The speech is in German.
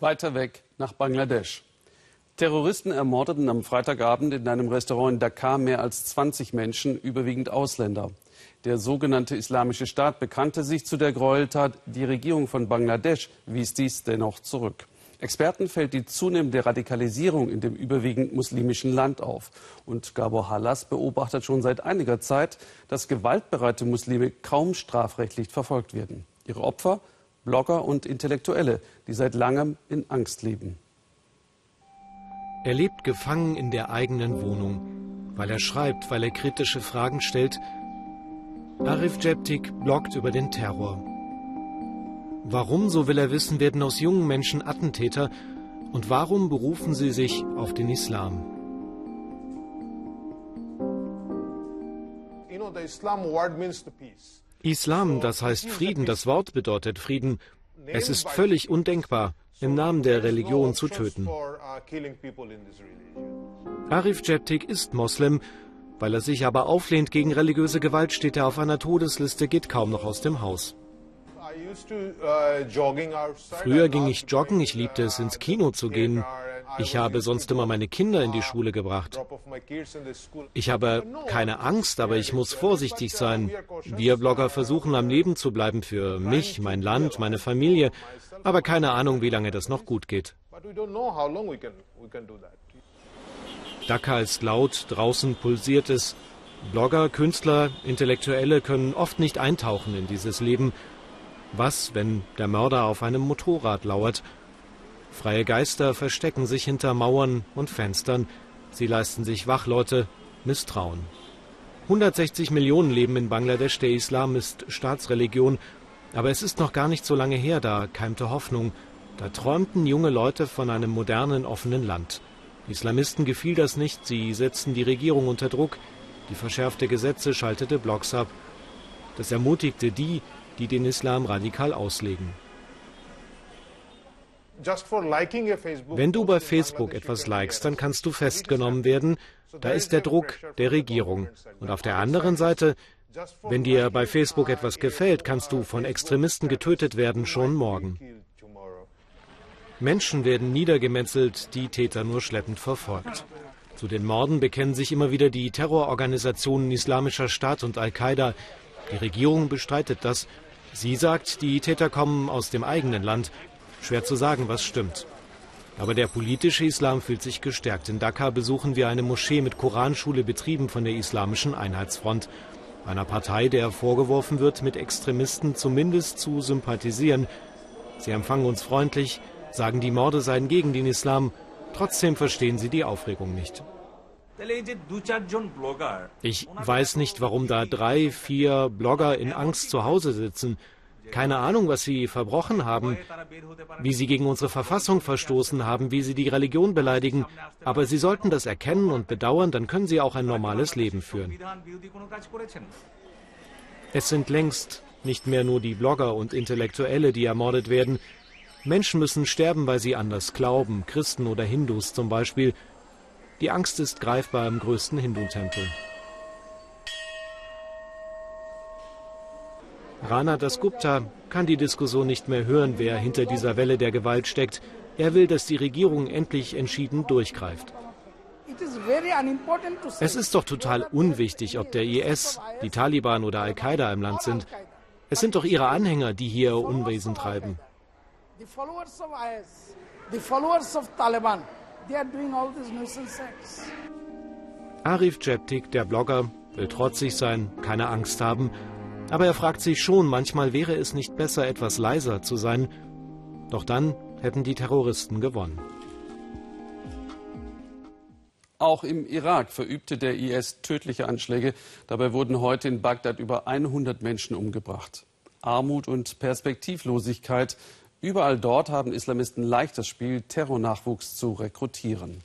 Weiter weg nach Bangladesch. Terroristen ermordeten am Freitagabend in einem Restaurant in Dakar mehr als 20 Menschen, überwiegend Ausländer. Der sogenannte Islamische Staat bekannte sich zu der Gräueltat. Die Regierung von Bangladesch wies dies dennoch zurück. Experten fällt die zunehmende Radikalisierung in dem überwiegend muslimischen Land auf. Und Gabor Hallas beobachtet schon seit einiger Zeit, dass gewaltbereite Muslime kaum strafrechtlich verfolgt werden. Ihre Opfer Blogger und Intellektuelle, die seit langem in Angst leben. Er lebt gefangen in der eigenen Wohnung, weil er schreibt, weil er kritische Fragen stellt. Arif Jeptik bloggt über den Terror. Warum, so will er wissen, werden aus jungen Menschen Attentäter und warum berufen sie sich auf den Islam? Islam, das heißt Frieden, das Wort bedeutet Frieden. Es ist völlig undenkbar, im Namen der Religion zu töten. Arif Jeptik ist Moslem, weil er sich aber auflehnt gegen religiöse Gewalt, steht er auf einer Todesliste, geht kaum noch aus dem Haus. Früher ging ich joggen, ich liebte es, ins Kino zu gehen. Ich habe sonst immer meine Kinder in die Schule gebracht. Ich habe keine Angst, aber ich muss vorsichtig sein. Wir Blogger versuchen am Leben zu bleiben für mich, mein Land, meine Familie, aber keine Ahnung, wie lange das noch gut geht. Dhaka ist laut, draußen pulsiert es. Blogger, Künstler, Intellektuelle können oft nicht eintauchen in dieses Leben. Was, wenn der Mörder auf einem Motorrad lauert Freie Geister verstecken sich hinter Mauern und Fenstern. Sie leisten sich Wachleute, Misstrauen. 160 Millionen leben in Bangladesch. Der Islam ist Staatsreligion. Aber es ist noch gar nicht so lange her, da keimte Hoffnung. Da träumten junge Leute von einem modernen, offenen Land. Islamisten gefiel das nicht. Sie setzten die Regierung unter Druck. Die verschärfte Gesetze schaltete Blocks ab. Das ermutigte die, die den Islam radikal auslegen. Wenn du bei Facebook etwas likest, dann kannst du festgenommen werden. Da ist der Druck der Regierung. Und auf der anderen Seite, wenn dir bei Facebook etwas gefällt, kannst du von Extremisten getötet werden, schon morgen. Menschen werden niedergemetzelt, die Täter nur schleppend verfolgt. Zu den Morden bekennen sich immer wieder die Terrororganisationen Islamischer Staat und Al-Qaida. Die Regierung bestreitet das. Sie sagt, die Täter kommen aus dem eigenen Land Schwer zu sagen, was stimmt. Aber der politische Islam fühlt sich gestärkt. In Dhaka besuchen wir eine Moschee mit Koranschule betrieben von der Islamischen Einheitsfront, einer Partei, der vorgeworfen wird, mit Extremisten zumindest zu sympathisieren. Sie empfangen uns freundlich, sagen, die Morde seien gegen den Islam. Trotzdem verstehen sie die Aufregung nicht. Ich weiß nicht, warum da drei, vier Blogger in Angst zu Hause sitzen. Keine Ahnung, was sie verbrochen haben, wie sie gegen unsere Verfassung verstoßen haben, wie sie die Religion beleidigen. Aber sie sollten das erkennen und bedauern, dann können sie auch ein normales Leben führen. Es sind längst nicht mehr nur die Blogger und Intellektuelle, die ermordet werden. Menschen müssen sterben, weil sie anders glauben, Christen oder Hindus zum Beispiel. Die Angst ist greifbar im größten Hindu-Tempel. Rana Dasgupta kann die Diskussion nicht mehr hören, wer hinter dieser Welle der Gewalt steckt. Er will, dass die Regierung endlich entschieden durchgreift. Es ist doch total unwichtig, ob der IS, die Taliban oder Al-Qaida im Land sind. Es sind doch ihre Anhänger, die hier Unwesen treiben. Arif Jeptik, der Blogger, will trotzig sein, keine Angst haben aber er fragt sich schon, manchmal wäre es nicht besser, etwas leiser zu sein. Doch dann hätten die Terroristen gewonnen. Auch im Irak verübte der IS tödliche Anschläge. Dabei wurden heute in Bagdad über 100 Menschen umgebracht. Armut und Perspektivlosigkeit. Überall dort haben Islamisten leichtes Spiel, Terrornachwuchs zu rekrutieren.